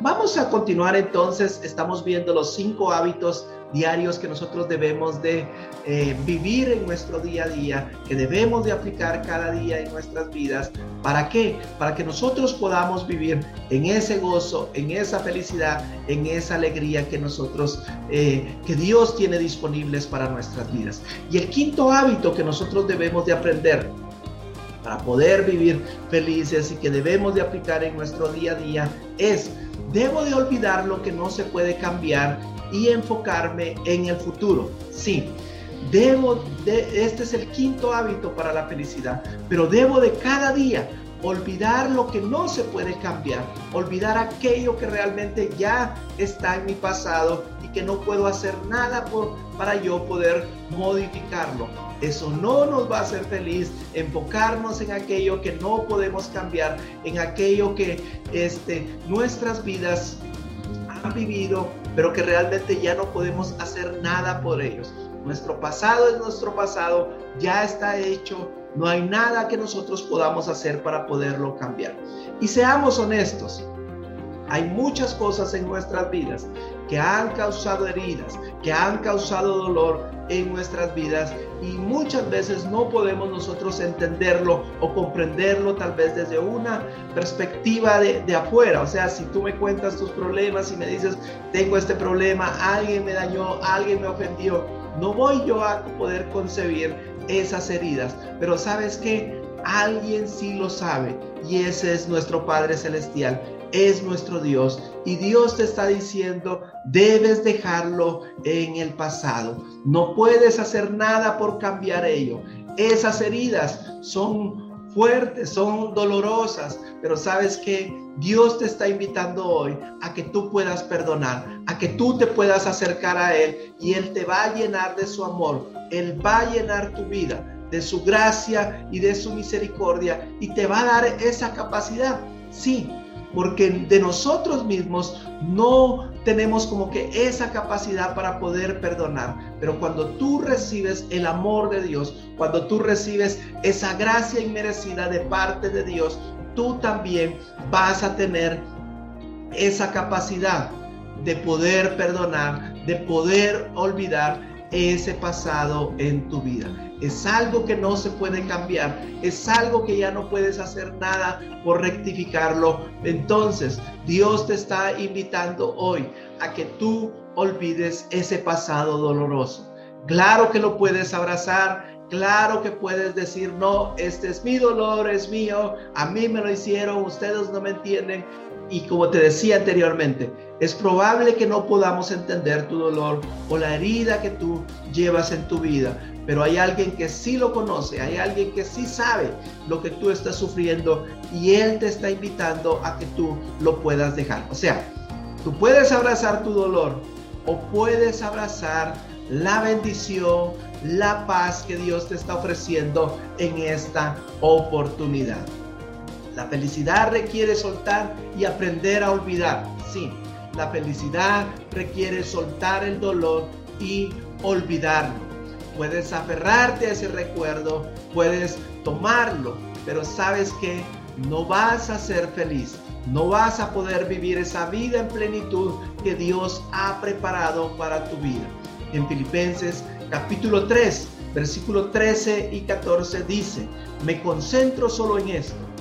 Vamos a continuar entonces, estamos viendo los cinco hábitos diarios que nosotros debemos de eh, vivir en nuestro día a día, que debemos de aplicar cada día en nuestras vidas. ¿Para qué? Para que nosotros podamos vivir en ese gozo, en esa felicidad, en esa alegría que nosotros, eh, que Dios tiene disponibles para nuestras vidas. Y el quinto hábito que nosotros debemos de aprender para poder vivir felices y que debemos de aplicar en nuestro día a día es, debo de olvidar lo que no se puede cambiar y enfocarme en el futuro. Sí, debo de, este es el quinto hábito para la felicidad, pero debo de cada día olvidar lo que no se puede cambiar, olvidar aquello que realmente ya está en mi pasado y que no puedo hacer nada por, para yo poder modificarlo. Eso no nos va a hacer feliz, enfocarnos en aquello que no podemos cambiar, en aquello que este, nuestras vidas han vivido pero que realmente ya no podemos hacer nada por ellos. Nuestro pasado es nuestro pasado, ya está hecho, no hay nada que nosotros podamos hacer para poderlo cambiar. Y seamos honestos, hay muchas cosas en nuestras vidas que han causado heridas, que han causado dolor en nuestras vidas y muchas veces no podemos nosotros entenderlo o comprenderlo tal vez desde una perspectiva de, de, afuera. O sea, si tú me cuentas tus problemas y me dices, tengo este problema, alguien me dañó, alguien me ofendió, no voy yo a poder concebir esas heridas. Pero sabes que alguien sí lo sabe y ese es nuestro Padre Celestial es nuestro Dios y Dios te está diciendo, debes dejarlo en el pasado. No puedes hacer nada por cambiar ello. Esas heridas son fuertes, son dolorosas, pero sabes que Dios te está invitando hoy a que tú puedas perdonar, a que tú te puedas acercar a Él y Él te va a llenar de su amor, Él va a llenar tu vida de su gracia y de su misericordia y te va a dar esa capacidad. Sí, porque de nosotros mismos no tenemos como que esa capacidad para poder perdonar. Pero cuando tú recibes el amor de Dios, cuando tú recibes esa gracia inmerecida de parte de Dios, tú también vas a tener esa capacidad de poder perdonar, de poder olvidar ese pasado en tu vida. Es algo que no se puede cambiar, es algo que ya no puedes hacer nada por rectificarlo. Entonces, Dios te está invitando hoy a que tú olvides ese pasado doloroso. Claro que lo puedes abrazar, Claro que puedes decir, no, este es mi dolor, es mío, a mí me lo hicieron, ustedes no me entienden. Y como te decía anteriormente, es probable que no podamos entender tu dolor o la herida que tú llevas en tu vida, pero hay alguien que sí lo conoce, hay alguien que sí sabe lo que tú estás sufriendo y él te está invitando a que tú lo puedas dejar. O sea, tú puedes abrazar tu dolor o puedes abrazar la bendición, la paz que Dios te está ofreciendo en esta oportunidad. La felicidad requiere soltar y aprender a olvidar. Sí, la felicidad requiere soltar el dolor y olvidarlo. Puedes aferrarte a ese recuerdo, puedes tomarlo, pero sabes que no vas a ser feliz, no vas a poder vivir esa vida en plenitud que Dios ha preparado para tu vida. En Filipenses capítulo 3, versículo 13 y 14 dice, me concentro solo en esto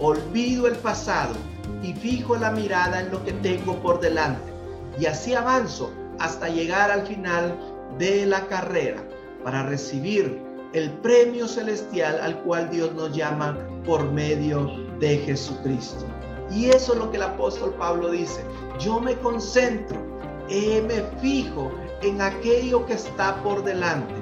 olvido el pasado y fijo la mirada en lo que tengo por delante. Y así avanzo hasta llegar al final de la carrera para recibir el premio celestial al cual Dios nos llama por medio de Jesucristo. Y eso es lo que el apóstol Pablo dice. Yo me concentro, eh, me fijo en aquello que está por delante.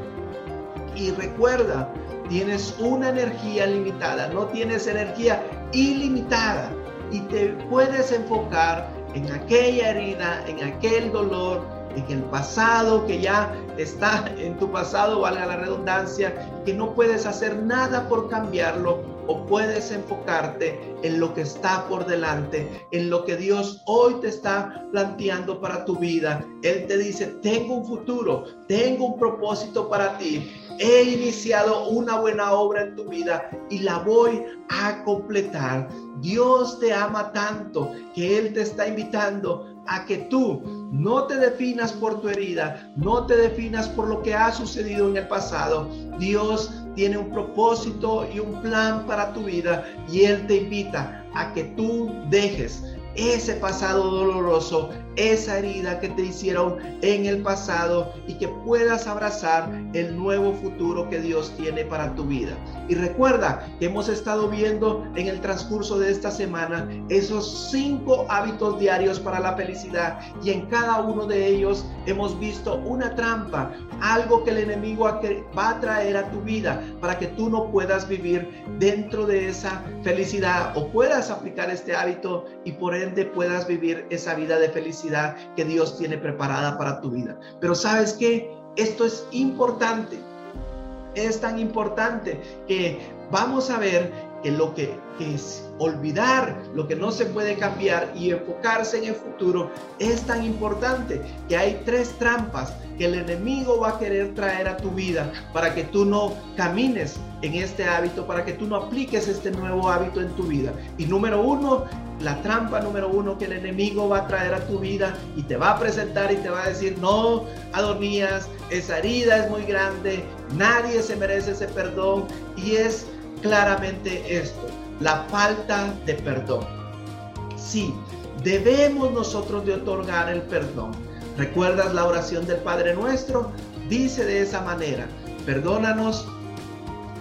Y recuerda, tienes una energía limitada, no tienes energía ilimitada y te puedes enfocar en aquella herida, en aquel dolor, en el pasado que ya está en tu pasado, valga la redundancia, que no puedes hacer nada por cambiarlo o puedes enfocarte en lo que está por delante, en lo que Dios hoy te está planteando para tu vida. Él te dice, tengo un futuro, tengo un propósito para ti. He iniciado una buena obra en tu vida y la voy a completar. Dios te ama tanto que Él te está invitando a que tú no te definas por tu herida, no te definas por lo que ha sucedido en el pasado. Dios tiene un propósito y un plan para tu vida y Él te invita a que tú dejes ese pasado doloroso, esa herida que te hicieron en el pasado y que puedas abrazar el nuevo futuro que Dios tiene para tu vida. Y recuerda que hemos estado viendo en el transcurso de esta semana esos cinco hábitos diarios para la felicidad y en cada uno de ellos hemos visto una trampa, algo que el enemigo va a traer a tu vida para que tú no puedas vivir dentro de esa felicidad o puedas aplicar este hábito y por ende puedas vivir esa vida de felicidad que Dios tiene preparada para tu vida. Pero sabes que esto es importante. Es tan importante que vamos a ver que lo que, es olvidar lo que no se puede cambiar y enfocarse en el futuro es tan importante que hay tres trampas que el enemigo va a querer traer a tu vida para que tú no camines en este hábito, para que tú no apliques este nuevo hábito en tu vida. Y número uno, la trampa número uno que el enemigo va a traer a tu vida y te va a presentar y te va a decir, no, Adonías, esa herida es muy grande, nadie se merece ese perdón y es claramente esto, la falta de perdón. Sí, debemos nosotros de otorgar el perdón. ¿Recuerdas la oración del Padre nuestro? Dice de esa manera, perdónanos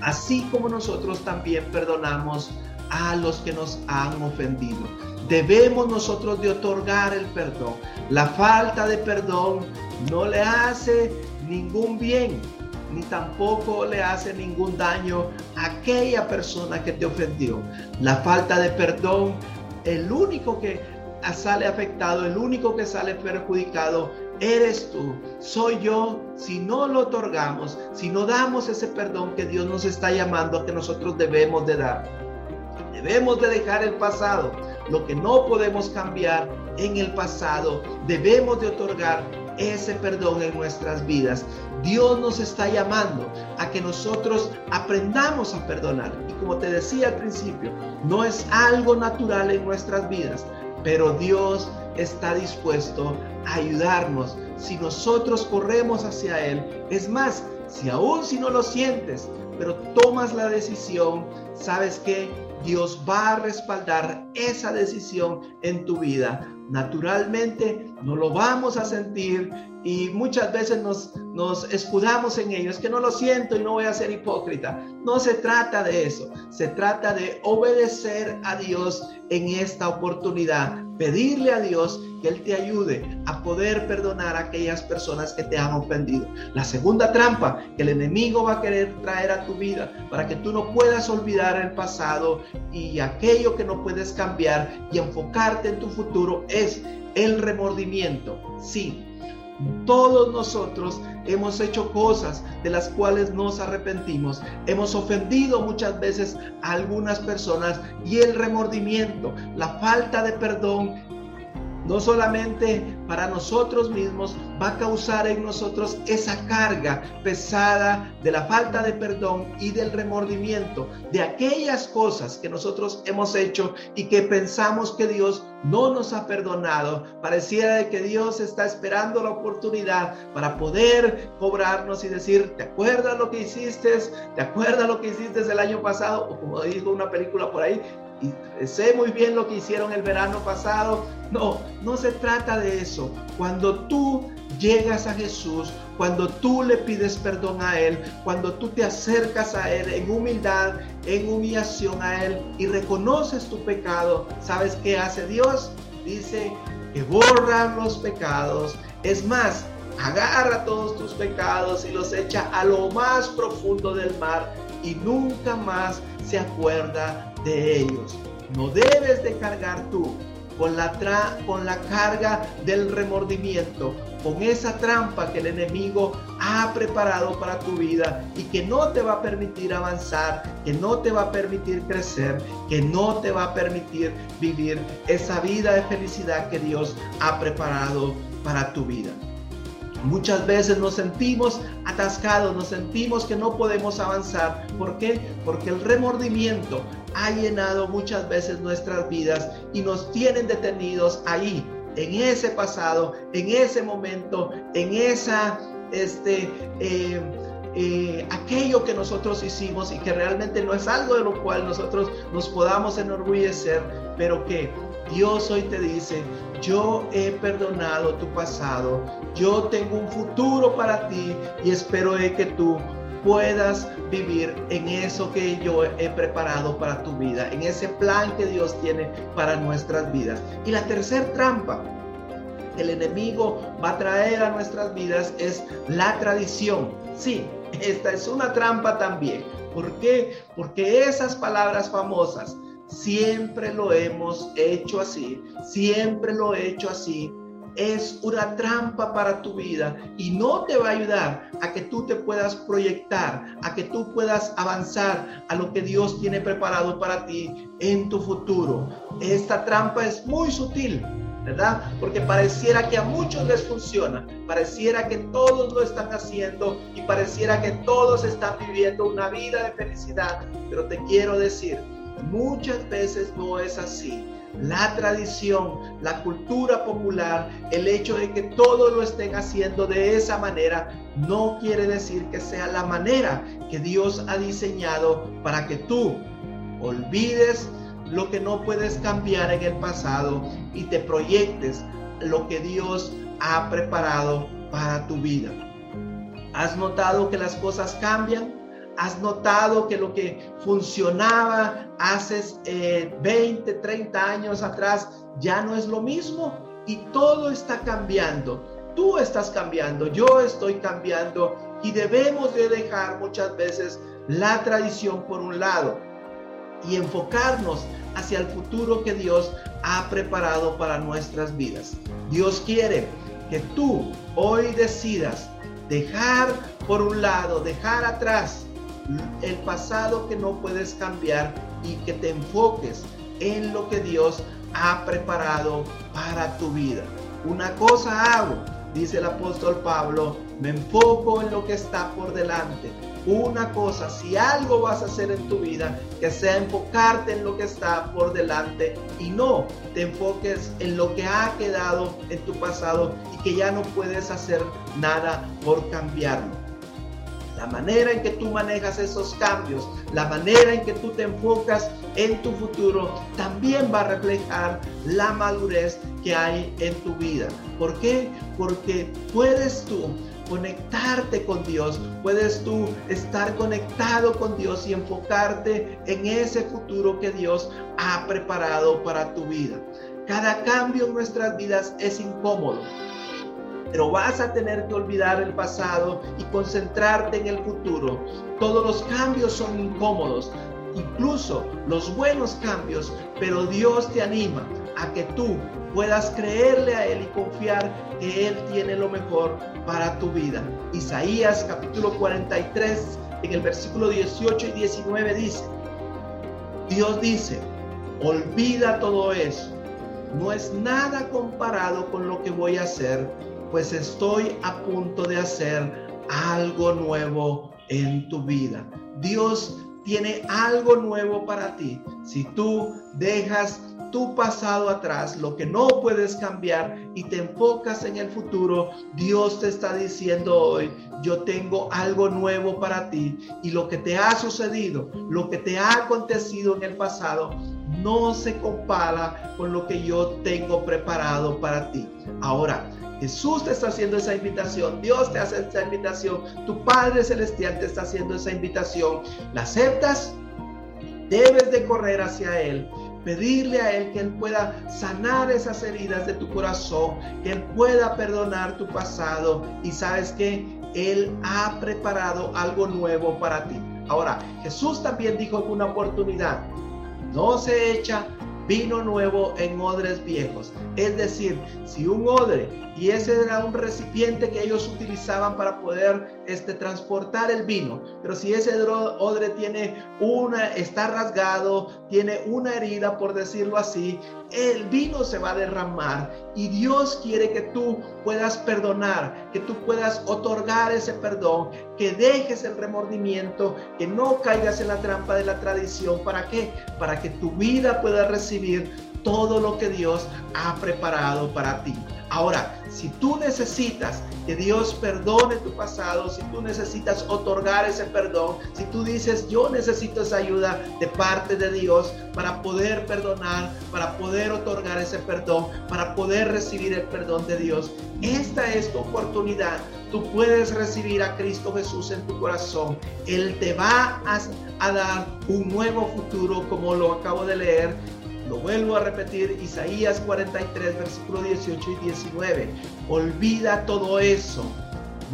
así como nosotros también perdonamos a los que nos han ofendido. Debemos nosotros de otorgar el perdón. La falta de perdón no le hace ningún bien, ni tampoco le hace ningún daño a aquella persona que te ofendió. La falta de perdón, el único que sale afectado, el único que sale perjudicado, eres tú, soy yo, si no lo otorgamos, si no damos ese perdón que Dios nos está llamando a que nosotros debemos de dar. Debemos de dejar el pasado, lo que no podemos cambiar en el pasado, debemos de otorgar ese perdón en nuestras vidas. Dios nos está llamando a que nosotros aprendamos a perdonar. Y como te decía al principio, no es algo natural en nuestras vidas, pero Dios está dispuesto a ayudarnos si nosotros corremos hacia Él. Es más, si aún si no lo sientes, pero tomas la decisión, sabes que Dios va a respaldar esa decisión en tu vida. Naturalmente no lo vamos a sentir y muchas veces nos, nos escudamos en ello. Es que no lo siento y no voy a ser hipócrita. No se trata de eso. Se trata de obedecer a Dios en esta oportunidad. Pedirle a Dios que Él te ayude a poder perdonar a aquellas personas que te han ofendido. La segunda trampa que el enemigo va a querer traer a tu vida para que tú no puedas olvidar el pasado y aquello que no puedes cambiar y enfocarte en tu futuro es el remordimiento. Sí, todos nosotros hemos hecho cosas de las cuales nos arrepentimos. Hemos ofendido muchas veces a algunas personas y el remordimiento, la falta de perdón no solamente para nosotros mismos, va a causar en nosotros esa carga pesada de la falta de perdón y del remordimiento de aquellas cosas que nosotros hemos hecho y que pensamos que Dios no nos ha perdonado. Pareciera que Dios está esperando la oportunidad para poder cobrarnos y decir, ¿te acuerdas lo que hiciste? ¿Te acuerdas lo que hiciste el año pasado? O como dijo una película por ahí, y sé muy bien lo que hicieron el verano pasado. No, no se trata de eso. Cuando tú llegas a Jesús, cuando tú le pides perdón a Él, cuando tú te acercas a Él en humildad, en humillación a Él y reconoces tu pecado, ¿sabes qué hace Dios? Dice que borra los pecados. Es más, agarra todos tus pecados y los echa a lo más profundo del mar y nunca más se acuerda de ellos. No debes de cargar tú con la, con la carga del remordimiento, con esa trampa que el enemigo ha preparado para tu vida y que no te va a permitir avanzar, que no te va a permitir crecer, que no te va a permitir vivir esa vida de felicidad que Dios ha preparado para tu vida. Muchas veces nos sentimos atascados, nos sentimos que no podemos avanzar. ¿Por qué? Porque el remordimiento ha llenado muchas veces nuestras vidas y nos tienen detenidos ahí, en ese pasado, en ese momento, en esa, este, eh, eh, aquello que nosotros hicimos y que realmente no es algo de lo cual nosotros nos podamos enorgullecer, pero que Dios hoy te dice, yo he perdonado tu pasado, yo tengo un futuro para ti y espero que tú puedas vivir en eso que yo he preparado para tu vida, en ese plan que Dios tiene para nuestras vidas. Y la tercera trampa el enemigo va a traer a nuestras vidas es la tradición. Sí, esta es una trampa también. ¿Por qué? Porque esas palabras famosas, siempre lo hemos hecho así, siempre lo he hecho así, es una trampa para tu vida y no te va a ayudar a que tú te puedas proyectar, a que tú puedas avanzar a lo que Dios tiene preparado para ti en tu futuro. Esta trampa es muy sutil, ¿verdad? Porque pareciera que a muchos les funciona, pareciera que todos lo están haciendo y pareciera que todos están viviendo una vida de felicidad, pero te quiero decir, muchas veces no es así la tradición, la cultura popular, el hecho de que todos lo estén haciendo de esa manera, no quiere decir que sea la manera que Dios ha diseñado para que tú olvides lo que no puedes cambiar en el pasado y te proyectes lo que Dios ha preparado para tu vida. ¿Has notado que las cosas cambian? ¿Has notado que lo que funcionaba hace 20, eh, 30 años atrás ya no es lo mismo? Y todo está cambiando. Tú estás cambiando, yo estoy cambiando y debemos de dejar muchas veces la tradición por un lado y enfocarnos hacia el futuro que Dios ha preparado para nuestras vidas. Dios quiere que tú hoy decidas dejar por un lado, dejar atrás el pasado que no puedes cambiar y que te enfoques en lo que Dios ha preparado para tu vida. Una cosa hago, dice el apóstol Pablo, me enfoco en lo que está por delante. Una cosa, si algo vas a hacer en tu vida, que sea enfocarte en lo que está por delante y no te enfoques en lo que ha quedado en tu pasado y que ya no puedes hacer nada por cambiarlo la manera en que tú manejas esos cambios, la manera en que tú te enfocas en tu futuro, también va a reflejar la madurez que hay en tu vida. ¿Por qué? Porque puedes tú conectarte con Dios, puedes tú estar conectado con Dios y enfocarte en ese futuro que Dios ha preparado para tu vida. Cada cambio en nuestras vidas es incómodo pero vas a tener que olvidar el pasado y concentrarte en el futuro. Todos los cambios son incómodos, incluso los buenos cambios, pero Dios te anima a que tú puedas creerle a Él y confiar que Él tiene lo mejor para tu vida. Isaías capítulo 43, en el versículo 18 y 19 dice, Dios dice, olvida todo eso, no es nada comparado con lo que voy a hacer pues estoy a punto de hacer algo nuevo en tu vida. Dios tiene algo nuevo para ti. Si tú dejas tu pasado atrás, lo que no puedes cambiar y te enfocas en el futuro, Dios te está diciendo hoy, yo tengo algo nuevo para ti y lo que te ha sucedido, lo que te ha acontecido en el pasado, no se compara con lo que yo tengo preparado para ti. Ahora, Jesús te está haciendo esa invitación, Dios te hace esa invitación, tu Padre Celestial te está haciendo esa invitación. ¿La aceptas? Debes de correr hacia Él, pedirle a Él que Él pueda sanar esas heridas de tu corazón, que Él pueda perdonar tu pasado y sabes que Él ha preparado algo nuevo para ti. Ahora, Jesús también dijo una oportunidad, no se echa vino nuevo en odres viejos. Es decir, si un odre, y ese era un recipiente que ellos utilizaban para poder este, transportar el vino, pero si ese odre tiene una, está rasgado, tiene una herida, por decirlo así, el vino se va a derramar y Dios quiere que tú puedas perdonar, que tú puedas otorgar ese perdón, que dejes el remordimiento, que no caigas en la trampa de la tradición. ¿Para qué? Para que tu vida pueda recibir todo lo que Dios ha preparado para ti. Ahora, si tú necesitas que Dios perdone tu pasado, si tú necesitas otorgar ese perdón, si tú dices, yo necesito esa ayuda de parte de Dios para poder perdonar, para poder otorgar ese perdón, para poder recibir el perdón de Dios, esta es tu oportunidad. Tú puedes recibir a Cristo Jesús en tu corazón. Él te va a, a dar un nuevo futuro, como lo acabo de leer lo vuelvo a repetir, Isaías 43, versículo 18 y 19. Olvida todo eso.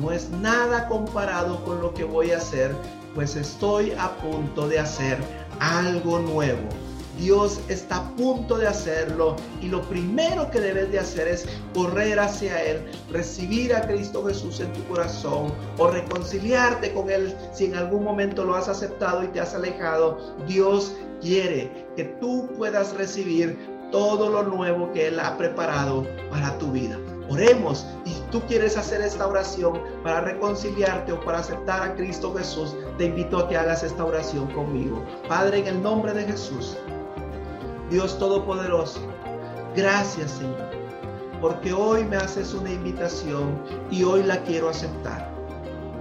No es nada comparado con lo que voy a hacer, pues estoy a punto de hacer algo nuevo. Dios está a punto de hacerlo y lo primero que debes de hacer es correr hacia Él, recibir a Cristo Jesús en tu corazón o reconciliarte con Él si en algún momento lo has aceptado y te has alejado. Dios quiere que tú puedas recibir todo lo nuevo que Él ha preparado para tu vida. Oremos y tú quieres hacer esta oración para reconciliarte o para aceptar a Cristo Jesús, te invito a que hagas esta oración conmigo. Padre, en el nombre de Jesús, Dios Todopoderoso, gracias Señor, porque hoy me haces una invitación y hoy la quiero aceptar.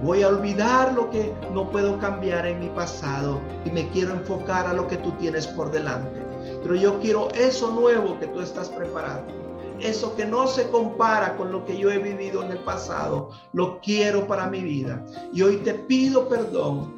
Voy a olvidar lo que no puedo cambiar en mi pasado y me quiero enfocar a lo que tú tienes por delante. Pero yo quiero eso nuevo que tú estás preparando. Eso que no se compara con lo que yo he vivido en el pasado, lo quiero para mi vida. Y hoy te pido perdón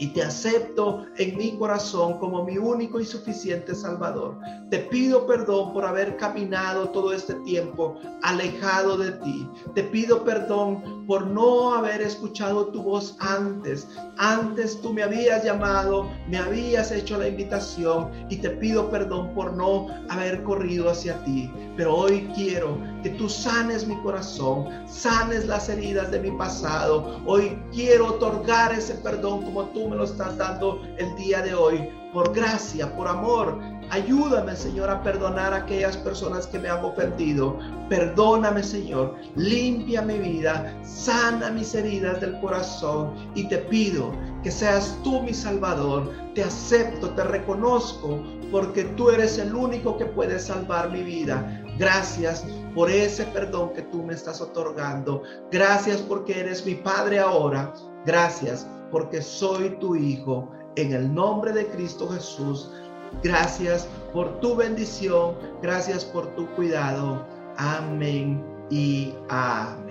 y te acepto en mi corazón como mi único y suficiente Salvador. Te pido perdón por haber caminado todo este tiempo alejado de ti. Te pido perdón por no haber escuchado tu voz antes. Antes tú me habías llamado, me habías hecho la invitación y te pido perdón por no haber corrido hacia ti. Pero hoy quiero que tú sanes mi corazón, sanes las heridas de mi pasado. Hoy quiero otorgar ese perdón como tú me lo estás dando el día de hoy, por gracia, por amor. Ayúdame, Señor, a perdonar a aquellas personas que me han ofendido. Perdóname, Señor. Limpia mi vida, sana mis heridas del corazón y te pido que seas tú mi Salvador. Te acepto, te reconozco, porque tú eres el único que puede salvar mi vida. Gracias por ese perdón que tú me estás otorgando. Gracias porque eres mi Padre ahora. Gracias porque soy tu Hijo. En el nombre de Cristo Jesús, gracias por tu bendición, gracias por tu cuidado. Amén y amén.